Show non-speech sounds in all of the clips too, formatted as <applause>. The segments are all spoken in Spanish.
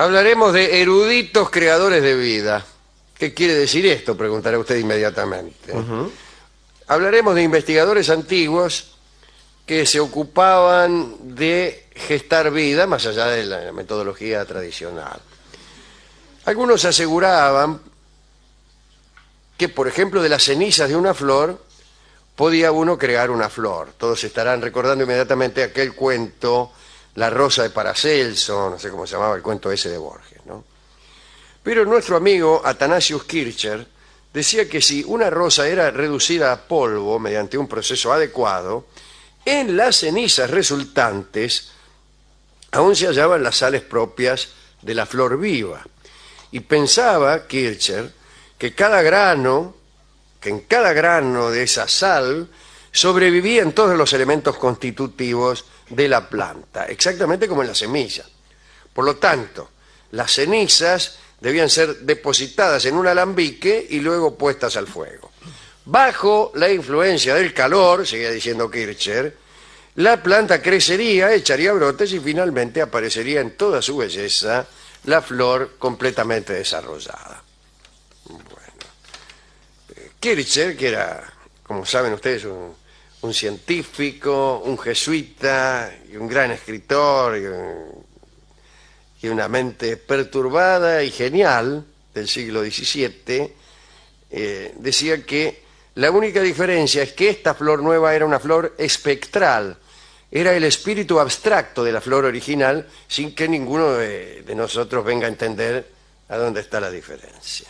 Hablaremos de eruditos creadores de vida. ¿Qué quiere decir esto? Preguntará usted inmediatamente. Hablaremos de investigadores antiguos que se ocupaban de gestar vida más allá de la metodología tradicional. Algunos aseguraban que, por ejemplo, de las cenizas de una flor podía uno crear una flor. Todos estarán recordando inmediatamente aquel cuento, La rosa de Paracelso, no sé cómo se llamaba el cuento ese de Borges. ¿no? Pero nuestro amigo Athanasius Kircher decía que si una rosa era reducida a polvo mediante un proceso adecuado, en las cenizas resultantes aún se hallaban las sales propias de la flor viva. Y pensaba Kircher que cada grano, que en cada grano de esa sal sobrevivían todos los elementos constitutivos de la planta, exactamente como en la semilla. Por lo tanto, las cenizas debían ser depositadas en un alambique y luego puestas al fuego. Bajo la influencia del calor, seguía diciendo Kircher, la planta crecería, echaría brotes y finalmente aparecería en toda su belleza la flor completamente desarrollada. Bueno, eh, Kircher, que era, como saben ustedes, un, un científico, un jesuita y un gran escritor y, un- y una mente perturbada y genial del siglo XVII, eh, decía que la única diferencia es que esta flor nueva era una flor espectral, era el espíritu abstracto de la flor original, sin que ninguno de, de nosotros venga a entender a dónde está la diferencia.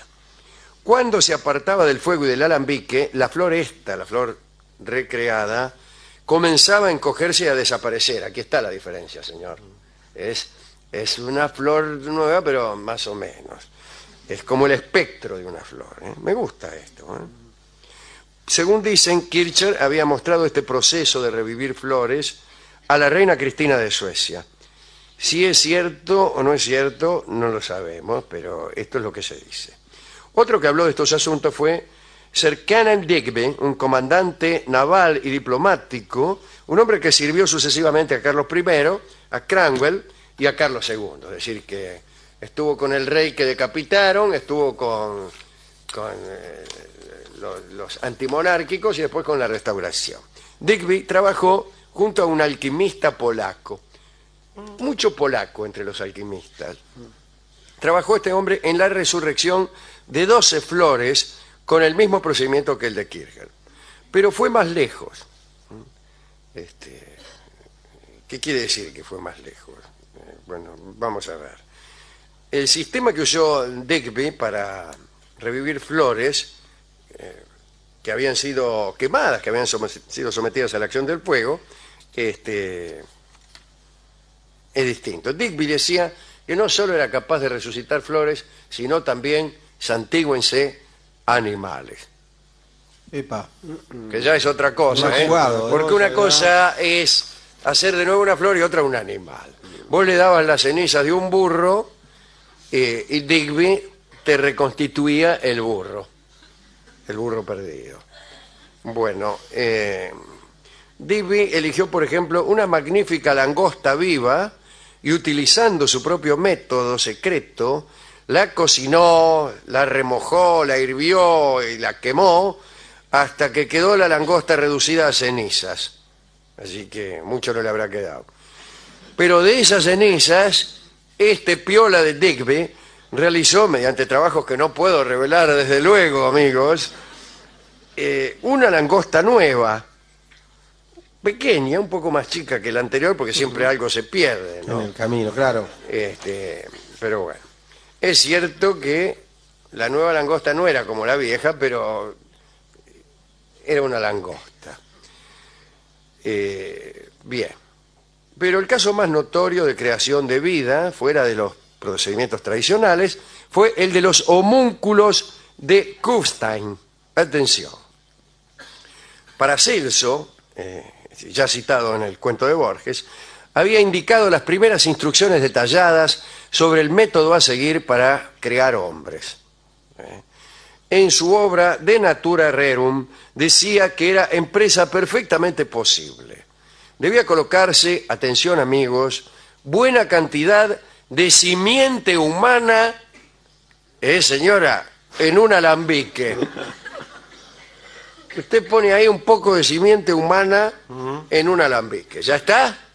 Cuando se apartaba del fuego y del alambique, la flor esta, la flor recreada, comenzaba a encogerse y a desaparecer. Aquí está la diferencia, señor. Es, es una flor nueva, pero más o menos. Es como el espectro de una flor. ¿eh? Me gusta esto. ¿eh? Según dicen, Kircher había mostrado este proceso de revivir flores a la reina Cristina de Suecia. Si es cierto o no es cierto, no lo sabemos, pero esto es lo que se dice. Otro que habló de estos asuntos fue Sir Canon Digby, un comandante naval y diplomático, un hombre que sirvió sucesivamente a Carlos I, a Cranwell y a Carlos II. Es decir, que estuvo con el rey que decapitaron, estuvo con, con eh, los, los antimonárquicos y después con la restauración. Digby trabajó junto a un alquimista polaco. Mucho polaco entre los alquimistas. Trabajó este hombre en la resurrección de 12 flores con el mismo procedimiento que el de Kircher. Pero fue más lejos. Este, ¿Qué quiere decir que fue más lejos? Eh, Bueno, vamos a ver. El sistema que usó Digby para revivir flores eh, que habían sido quemadas, que habían sido sometidas a la acción del fuego, este, es distinto. Digby decía que no solo era capaz de resucitar flores, sino también santígüense animales. Epa. Que ya es otra cosa, ¿eh? jugado, ¿eh? Porque una cosa es hacer de nuevo una flor y otra un animal. Vos le dabas las cenizas de un burro eh, y Digby te reconstituía el burro. El burro perdido. Bueno, eh, Digby eligió, por ejemplo, una magnífica langosta viva y utilizando su propio método secreto, la cocinó, la remojó, la hirvió y la quemó hasta que quedó la langosta reducida a cenizas. Así que mucho no le habrá quedado. Pero de esas cenizas, este piola de Digby realizó, mediante trabajos que no puedo revelar desde luego, amigos, eh, una langosta nueva, pequeña, un poco más chica que la anterior, porque siempre algo se pierde, ¿no? En el camino, claro. Este, pero bueno, es cierto que la nueva langosta no era como la vieja, pero era una langosta. Eh, bien. Pero el caso más notorio de creación de vida, fuera de los procedimientos tradicionales, fue el de los homúnculos de Kufstein. Atención. Paracelso, eh, ya citado en el cuento de Borges, había indicado las primeras instrucciones detalladas sobre el método a seguir para crear hombres. ¿eh? En su obra De Natura Rerum decía que era empresa perfectamente posible. Debía colocarse, atención amigos, buena cantidad de simiente humana, eh, señora, en un alambique. Usted pone ahí un poco de simiente humana en un alambique. ¿Ya está?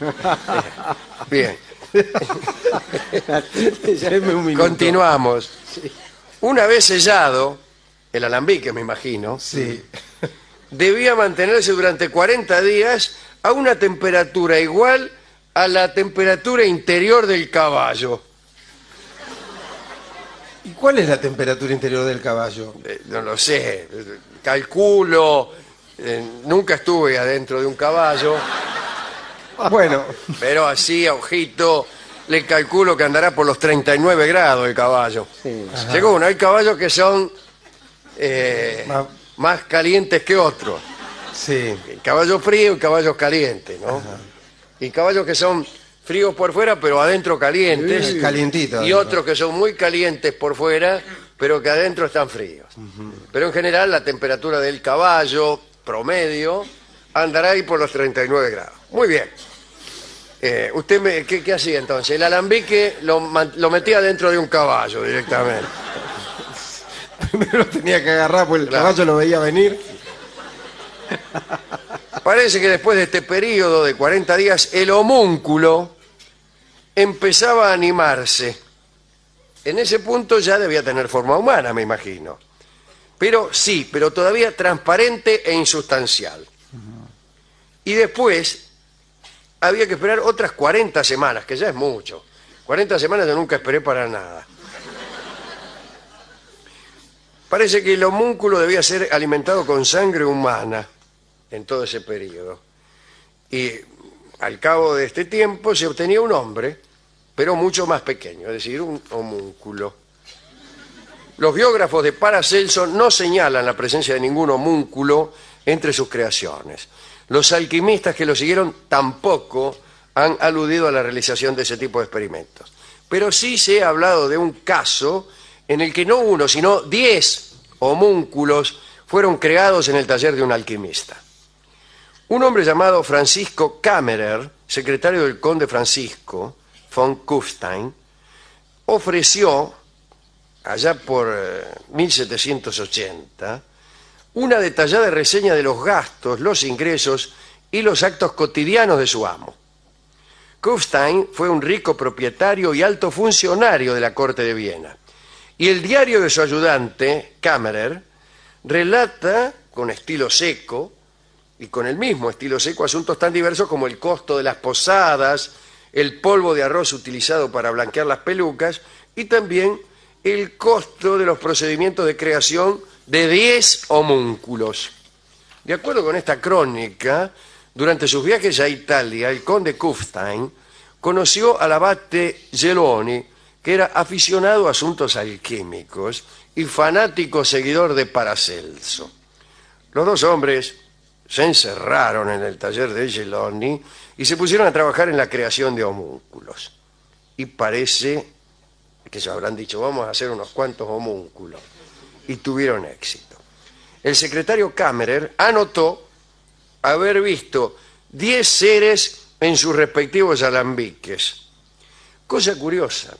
<laughs> Bien. <laughs> Continuamos. Una vez sellado, el alambique me imagino, Sí. debía mantenerse durante 40 días a una temperatura igual a la temperatura interior del caballo. ¿Y cuál es la temperatura interior del caballo? Eh, no lo sé, calculo, eh, nunca estuve adentro de un caballo, Bueno, pero así a ojito le calculo que andará por los 39 grados el caballo. Según, hay caballos que son eh, más calientes que otros. sí. Caballos fríos y caballos calientes, ¿no? Y caballos que son fríos por fuera, pero adentro calientes. Sí, Y otros que son muy calientes por fuera, pero que adentro están fríos. Pero en general la temperatura del caballo promedio andará ahí por los 39 grados. Muy bien. Eh, ¿Usted me- qué, qué hacía entonces? El alambique lo, man- lo metía dentro de un caballo directamente. Primero <laughs> lo tenía que agarrar porque el Claro. caballo lo veía venir. Parece que después de este periodo de 40 días, el homúnculo empezaba a animarse. En ese punto ya debía tener forma humana, me imagino. Pero sí, pero todavía transparente e insustancial. Y después había que esperar otras 40 semanas, que ya es mucho. 40 semanas yo nunca esperé para nada. Parece que el homúnculo debía ser alimentado con sangre humana en todo ese periodo. Y al cabo de este tiempo se obtenía un hombre, pero mucho más pequeño, es decir, un homúnculo. Los biógrafos de Paracelso no señalan la presencia de ningún homúnculo entre sus creaciones. Los alquimistas que lo siguieron tampoco han aludido a la realización de ese tipo de experimentos. Pero sí se ha hablado de un caso en el que no uno, sino diez homúnculos fueron creados en el taller de un alquimista. Un hombre llamado Francisco Kammerer, secretario del conde Francisco von Kufstein, ofreció, allá por eh, 1780, una detallada reseña de los gastos, los ingresos y los actos cotidianos de su amo. Kufstein fue un rico propietario y alto funcionario de la corte de Viena. Y el diario de su ayudante, Kammerer, relata con estilo seco y con el mismo estilo seco asuntos tan diversos como el costo de las posadas, el polvo de arroz utilizado para blanquear las pelucas y también el costo de los procedimientos de creación de 10 homúnculos. De acuerdo con esta crónica, durante sus viajes a Italia, el conde Kufstein conoció al abate Geloni, que era aficionado a asuntos alquímicos y fanático seguidor de Paracelso. Los dos hombres se encerraron en el taller de Geloni y se pusieron a trabajar en la creación de homúnculos. Y parece que se habrán dicho, vamos a hacer unos cuantos homúnculos. Y tuvieron éxito. El secretario Kammerer anotó haber visto 10 seres en sus respectivos alambiques. Cosa curiosa,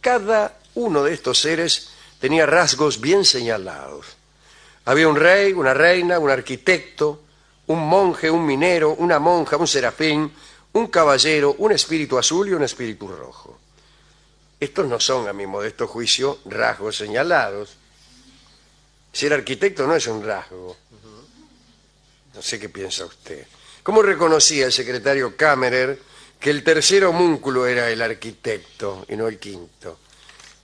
cada uno de estos seres tenía rasgos bien señalados. Había un rey, una reina, un arquitecto, un monje, un minero, una monja, un serafín, un caballero, un espíritu azul y un espíritu rojo. Estos no son, a mi modesto juicio, rasgos señalados. Ser arquitecto no es un rasgo. No sé qué piensa usted. ¿Cómo reconocía el secretario Kammerer que el tercer homúnculo era el arquitecto y no el quinto?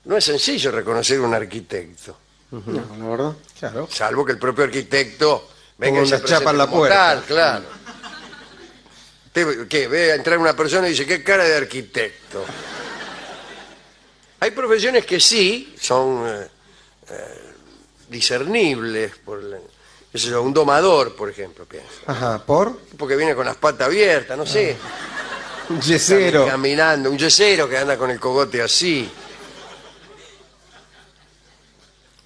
No es sencillo reconocer un arquitecto, No, la verdad. Claro. salvo que el propio arquitecto venga y se chapa en la puerta. tal, claro. Usted, ¿qué? Ve a entrar una persona y dice, ¿qué cara de arquitecto? Hay profesiones que sí son eh, eh, discernibles por la- qué sé yo, un domador, por ejemplo, pienso. Ajá, ¿por? Porque viene con las patas abiertas, no sé. <laughs> Un yesero. Caminando, un yesero que anda con el cogote así.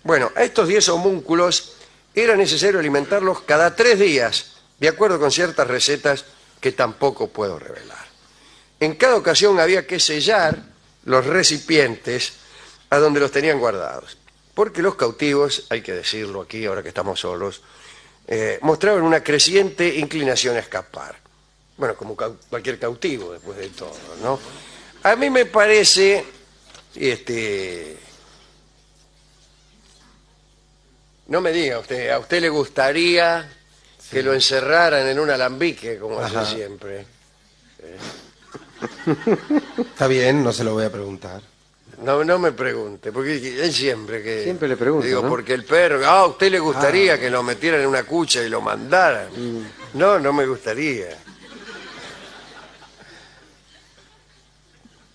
Bueno, a estos 10 homúnculos era necesario alimentarlos cada tres días, de acuerdo con ciertas recetas que tampoco puedo revelar. En cada ocasión había que sellar los recipientes a donde los tenían guardados. Porque los cautivos, hay que decirlo aquí ahora que estamos solos, eh, mostraban una creciente inclinación a escapar. Bueno, como cualquier cautivo después de todo, ¿no? A mí me parece, este, no me diga usted, a usted le gustaría que lo encerraran en un alambique, como Ajá. hace siempre. <laughs> Está bien, no se lo voy a preguntar. No, no me pregunte, porque él siempre que... Siempre le pregunto, Digo, ¿no? porque el perro... Ah, ¿a usted le gustaría que lo metieran en una cucha y lo mandaran? No, no me gustaría.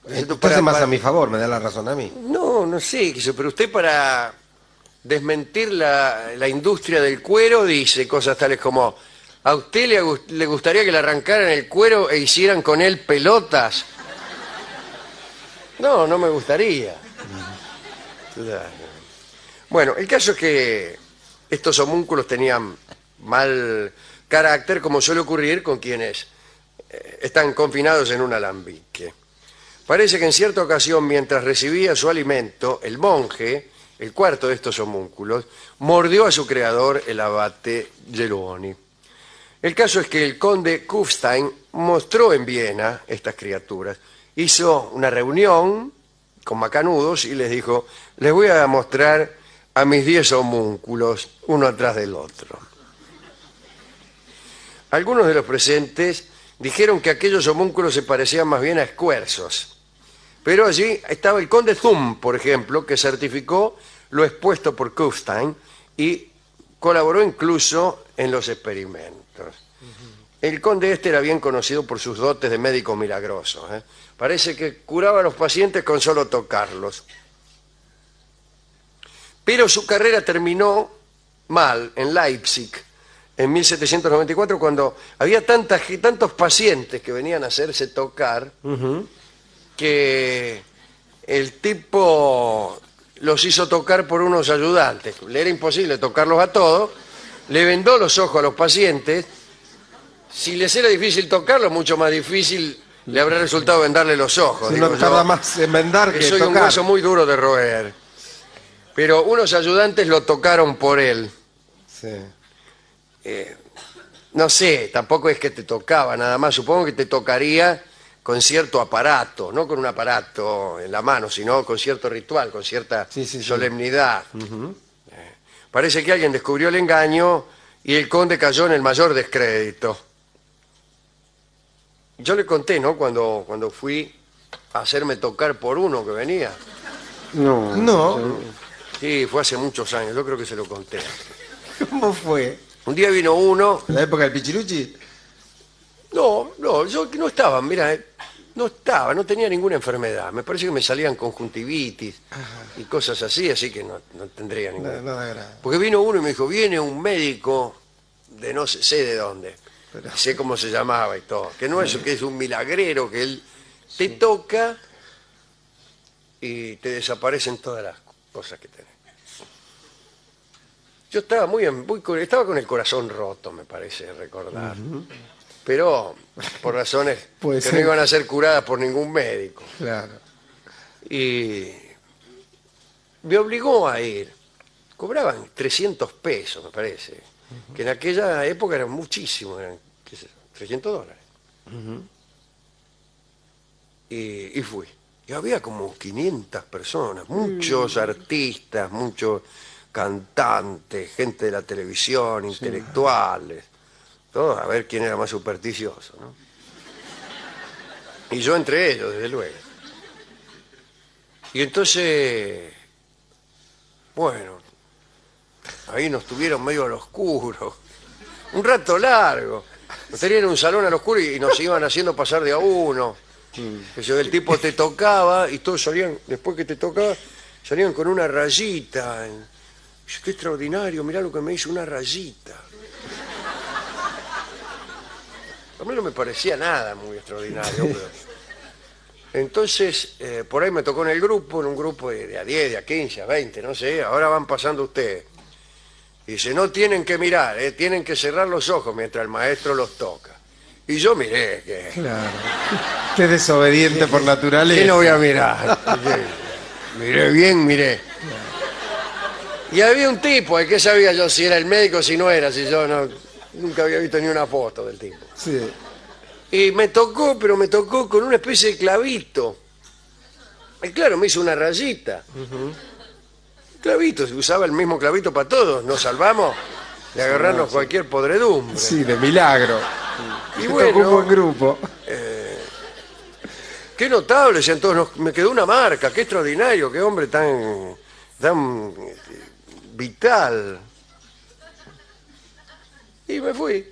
Entonces para- más para- a mi favor, me da la razón a mí. No, no sé, pero usted para desmentir la, la industria del cuero dice cosas tales como ¿a usted le, le gustaría que le arrancaran el cuero e hicieran con él pelotas? No, no me gustaría. Bueno, el caso es que estos homúnculos tenían mal carácter, como suele ocurrir con quienes eh, están confinados en un alambique. Parece que en cierta ocasión, mientras recibía su alimento, el monje, el cuarto de estos homúnculos, mordió a su creador, el abate Geloni. El caso es que el conde Kufstein mostró en Viena estas criaturas. Hizo una reunión con macanudos y les dijo, les voy a mostrar a mis diez homúnculos, uno atrás del otro. Algunos de los presentes dijeron que aquellos homúnculos se parecían más bien a escuerzos. Pero allí estaba el conde Zum, por ejemplo, que certificó lo expuesto por Kufstein y colaboró incluso en los experimentos. El conde este era bien conocido por sus dotes de médico milagroso. ¿eh? Parece que curaba a los pacientes con solo tocarlos. Pero su carrera terminó mal en Leipzig en 1794 cuando había tanta ge- tantos pacientes que venían a hacerse tocar que el tipo los hizo tocar por unos ayudantes. Le era imposible tocarlos a todos. Le vendó los ojos a los pacientes. Si les era difícil tocarlos, mucho más difícil le habrá resultado vendarle los ojos. Si digo no yo, más en vendar que soy un hueso muy duro de roer. Pero unos ayudantes lo tocaron por él. Sí. No sé, tampoco es que te tocaba nada más. Supongo que te tocaría con cierto aparato, no con un aparato en la mano, sino con cierto ritual, con cierta Sí, solemnidad. Eh, Parece que alguien descubrió el engaño y el conde cayó en el mayor descrédito. Yo le conté, ¿no? Cuando, cuando fui a hacerme tocar por uno que venía. No. No, Sí, fue hace muchos años, yo creo que se lo conté. ¿cómo fue? Un día vino uno ¿En la época del Pichiruchi? No, no, yo que no estaba, mira, eh, no estaba, no tenía ninguna enfermedad. Me parece que me salían conjuntivitis y cosas así, así que no, no tendría ninguna. Nada, nada grave. Porque vino uno y me dijo, viene un médico de no sé, sé de dónde, Pero- sé cómo se llamaba y todo, que no es que es un milagrero, que él te toca y te desaparecen todas las cosas que tenés. Yo estaba muy, en- muy con- estaba con el corazón roto, me parece recordar. Pero por razones <laughs> que ser. no iban a ser curadas por ningún médico. Claro. Y me obligó a ir. Cobraban 300 pesos, me parece. Que en aquella época eran muchísimos, eran qué sé yo, 300 dólares. y, y fui. Y había como 500 personas, muchos artistas, muchos cantantes, gente de la televisión, intelectuales, todos a ver quién era más supersticioso, ¿no? Y yo entre ellos, desde luego. Y entonces, bueno, ahí nos tuvieron medio al oscuro, un rato largo. Nos tenían en un salón al oscuro y nos iban haciendo pasar de a uno. Yo, el tipo te tocaba y todos salían, después que te tocaba, salían con una rayita. Qué extraordinario, mirá lo que me hizo una rayita. A mí no me parecía nada muy extraordinario, pero... Entonces, eh, por ahí me tocó en el grupo, en un grupo de, de a 10, de a 15, a 20, no sé, ahora van pasando ustedes. Y dice, no tienen que mirar, eh, tienen que cerrar los ojos mientras el maestro los toca. Y yo miré que... Claro. Usted es desobediente por ¿Qué naturaleza. no voy a mirar? miré bien, miré. Y había un tipo, ¿y qué sabía yo si era el médico o si no era? Si yo no, nunca había visto ni una foto del tipo. Sí. Y me tocó, pero me tocó con una especie de clavito. Y claro, me hizo una rayita. Clavito, se usaba el mismo clavito para todos. Nos salvamos de agarrarnos cualquier podredumbre. Sí, de milagro. y un bueno, buen grupo. qué notable, decían todos. nos- me quedó una marca, qué extraordinario, qué hombre tan, tan eh, vital. Y me fui.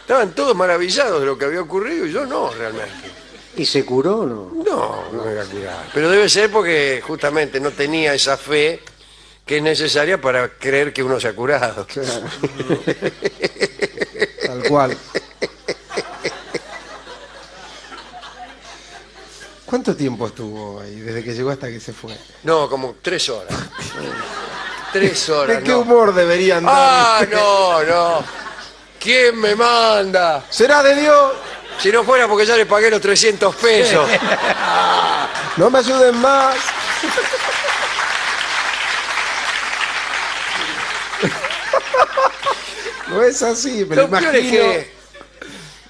Estaban todos maravillados de lo que había ocurrido y yo no, realmente. ¿Y se curó o no? No, no me voy a curar. Pero debe ser porque justamente no tenía esa fe que es necesaria para creer que uno se ha curado. Tal cual. ¿Cuánto tiempo estuvo ahí desde que llegó hasta que se fue? No, como tres horas. <laughs> Tres horas. ¿De qué no. humor deberían dar? Ah, no, no. ¿Quién me manda? ¿Será de Dios? Si no fuera porque ya le pagué los 300 pesos. <laughs> No me ayuden más. <laughs> No es así, me lo imagino. es que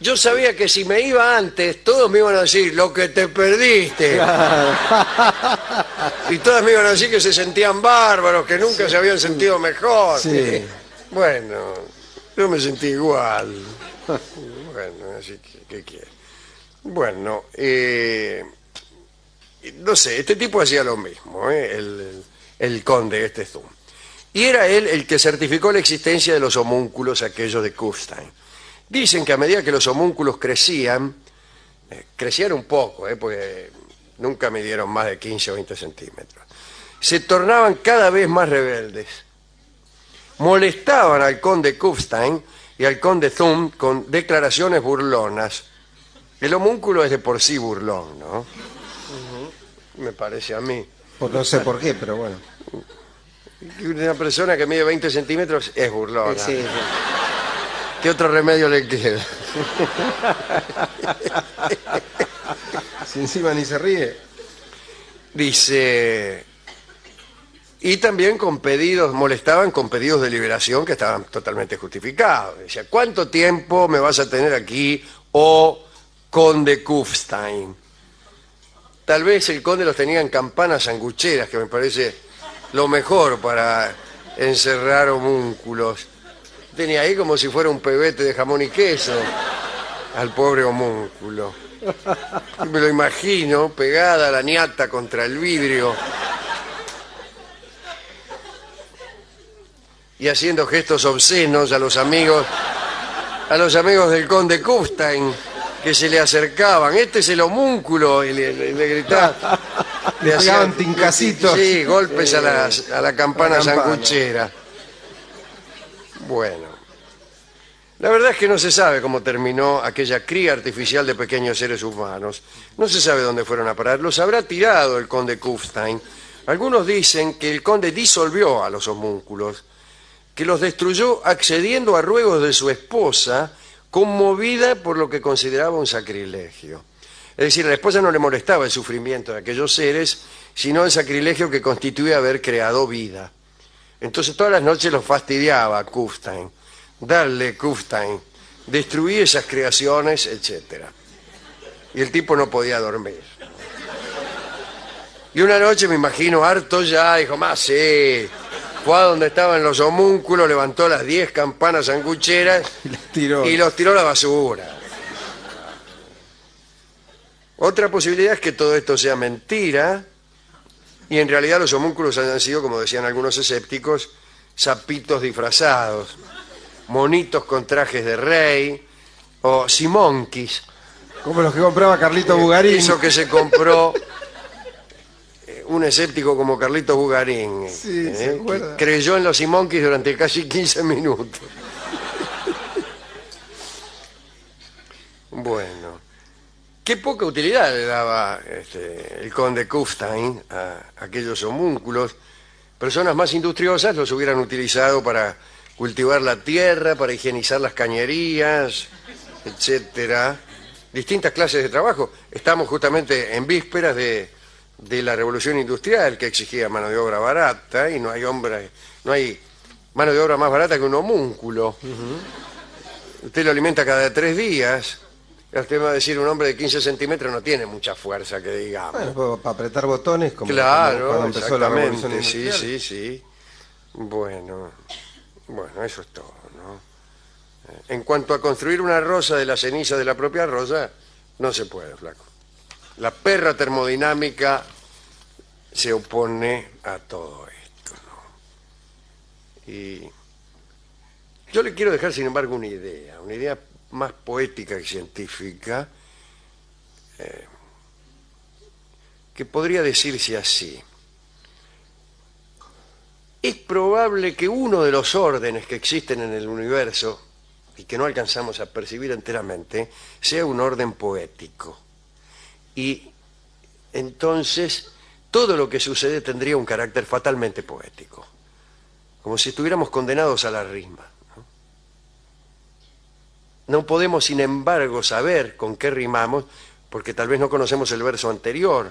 yo sabía que si me iba antes, todos me iban a decir, lo que te perdiste. <laughs> y todas me iban a decir que se sentían bárbaros, que nunca se habían sentido mejor. Sí. Bueno, yo me sentí igual. <laughs> bueno, así que, ¿qué quiere? Bueno, eh, no sé, este tipo hacía lo mismo, ¿eh? el, el- el conde, este Zoom. Y era él el que certificó la existencia de los homúnculos aquellos de Kufstein. Dicen que a medida que los homúnculos crecían, eh, crecían un poco, eh, porque nunca midieron más de 15 o 20 centímetros, se tornaban cada vez más rebeldes. Molestaban al conde Kufstein y al conde Thum con declaraciones burlonas. El homúnculo es de por sí burlón, ¿no? Me parece a mí. Pues no sé por qué, pero bueno. Una persona que mide 20 centímetros es burlona. Sí, sí. ¿Qué otro remedio le queda? Si encima ni se ríe. Dice... Y también con pedidos, molestaban con pedidos de liberación que estaban totalmente justificados. Decía, ¿cuánto tiempo me vas a tener aquí, oh conde Kufstein? Tal vez el conde los tenía en campanas sangucheras, que me parece lo mejor para encerrar homúnculos. Tenía ahí como si fuera un pebete de jamón y queso al pobre homúnculo. Y me lo imagino pegada la ñata contra el vidrio y haciendo gestos obscenos a los amigos a los amigos del conde Kufstein que se le acercaban. Este es el homúnculo y le, le- le gritaban. <laughs> Le pegaban tincacitos. Sí, golpes a, las- a la campana a la campana. sanguchera. Bueno. La verdad es que no se sabe cómo terminó aquella cría artificial de pequeños seres humanos. No se sabe dónde fueron a parar. Los habrá tirado el conde Kufstein. Algunos dicen que el conde disolvió a los homúnculos, que los destruyó accediendo a ruegos de su esposa, conmovida por lo que consideraba un sacrilegio. Es decir, a la esposa no le molestaba el sufrimiento de aquellos seres, sino el sacrilegio que constituía haber creado vida. Entonces todas las noches los fastidiaba Kufstein. Darle Kufstein, destruir esas creaciones, etc. Y el tipo no podía dormir. Y una noche me imagino harto ya, dijo, más sí. Fue a donde estaban los homúnculos, levantó las 10 campanas sangucheras <laughs> Y las tiró. y los tiró a la basura. Otra posibilidad es que todo esto sea mentira y en realidad los homúnculos hayan sido, como decían algunos escépticos, sapitos disfrazados, monitos con trajes de rey o simonquis. Como los que compraba Carlito Bugarín. Eso que se compró eh, un escéptico como Carlitos Bugarín. eh, Sí, ¿se que acuerda? creyó en los simonquis durante casi 15 minutos. Bueno, qué poca utilidad le daba este, el conde Kufstein a aquellos homúnculos. Personas más industriosas los hubieran utilizado para cultivar la tierra, para higienizar las cañerías, etcétera. Distintas clases de trabajo. Estamos justamente en vísperas de, de la revolución industrial que exigía mano de obra barata y no hay hombre, no hay mano de obra más barata que un homúnculo. Usted lo alimenta cada tres días. Usted va a decir, un hombre de 15 centímetros no tiene mucha fuerza, que digamos. Bueno, para apretar botones, como Claro, cuando empezó la revolución exactamente, sí, industrial. sí, sí. Bueno, bueno, eso es todo, ¿no? Eh, En cuanto a construir una rosa de la ceniza de la propia rosa, no se puede, flaco. La perra termodinámica se opone a todo esto, ¿no? Y yo le quiero dejar, sin embargo, una idea, una idea más poética que científica, eh, que podría decirse así. Es probable que uno de los órdenes que existen en el universo y que no alcanzamos a percibir enteramente sea un orden poético. Y entonces todo lo que sucede tendría un carácter fatalmente poético, como si estuviéramos condenados a la rima. ¿no? Podemos, sin embargo, saber con qué rimamos, porque tal vez no conocemos el verso anterior.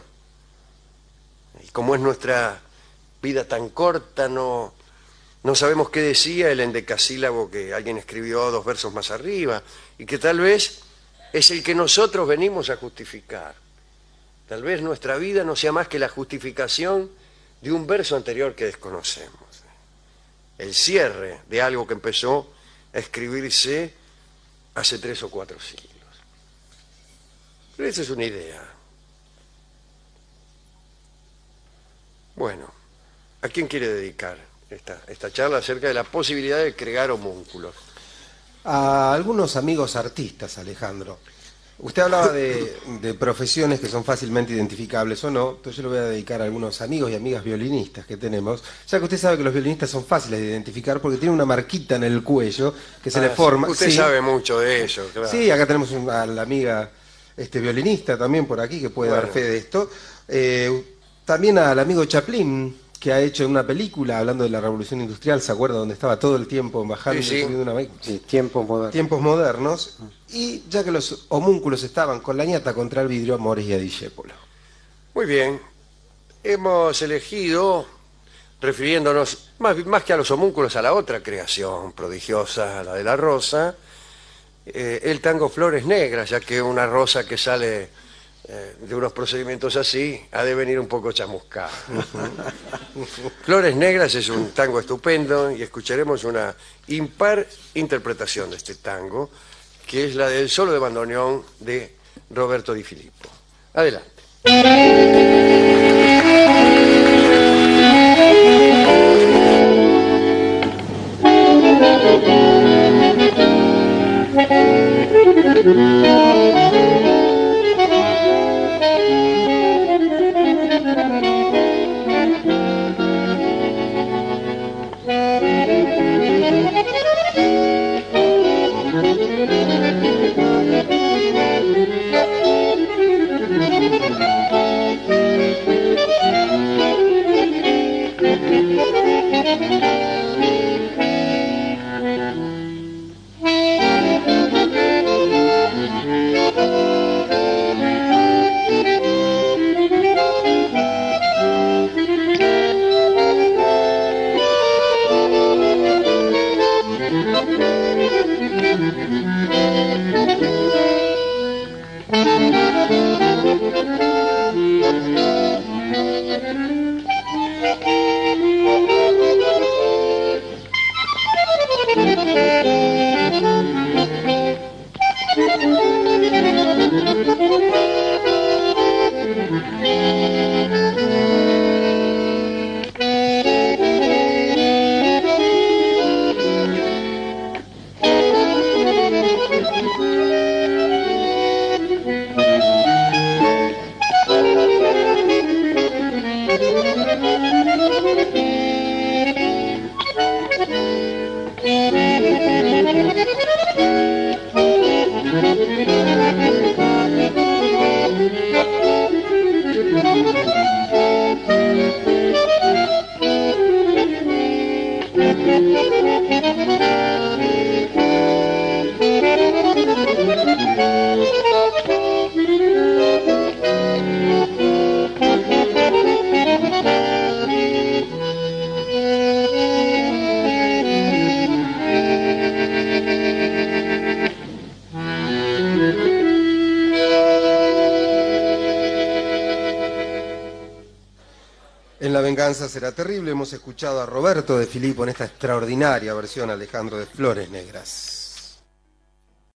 Y como es nuestra vida tan corta, no, no sabemos qué decía el endecasílabo que alguien escribió dos versos más arriba, y que tal vez es el que nosotros venimos a justificar. Tal vez nuestra vida no sea más que la justificación de un verso anterior que desconocemos. El cierre de algo que empezó a escribirse hace tres o cuatro siglos. Pero esa es una idea. Bueno, ¿a quién quiere dedicar esta, esta charla acerca de la posibilidad de crear homúnculos? A algunos amigos artistas, Alejandro. Usted hablaba de, de profesiones que son fácilmente identificables o no, entonces yo le voy a dedicar a algunos amigos y amigas violinistas que tenemos, ya que usted sabe que los violinistas son fáciles de identificar porque tienen una marquita en el cuello que se le Ah, forma. Usted sí. sabe mucho de eso, claro. Sí, acá tenemos a la amiga este, violinista también por aquí que puede dar fe de esto. Eh, también al amigo Chaplin, que ha hecho una película hablando de la revolución industrial, ¿se acuerda? Donde estaba todo el tiempo bajando Sí, sí. y subiendo una? Sí, tiempos modernos. tiempos modernos, y ya que los homúnculos estaban con la ñata contra el vidrio, Amores y a Discépolo. Muy bien. Hemos elegido, refiriéndonos más, más que a los homúnculos, a la otra creación prodigiosa, la de la rosa, eh, el tango Flores Negras, ya que una rosa que sale eh, de unos procedimientos así ha de venir un poco chamuscada. <laughs> Flores Negras es un tango estupendo y escucharemos una impar interpretación de este tango, que es la del solo de bandoneón de Roberto Di Filippo. Adelante. Bibi <laughs> bibi terrible. Hemos escuchado a Roberto de Filippo en esta extraordinaria versión, Alejandro, de Flores Negras.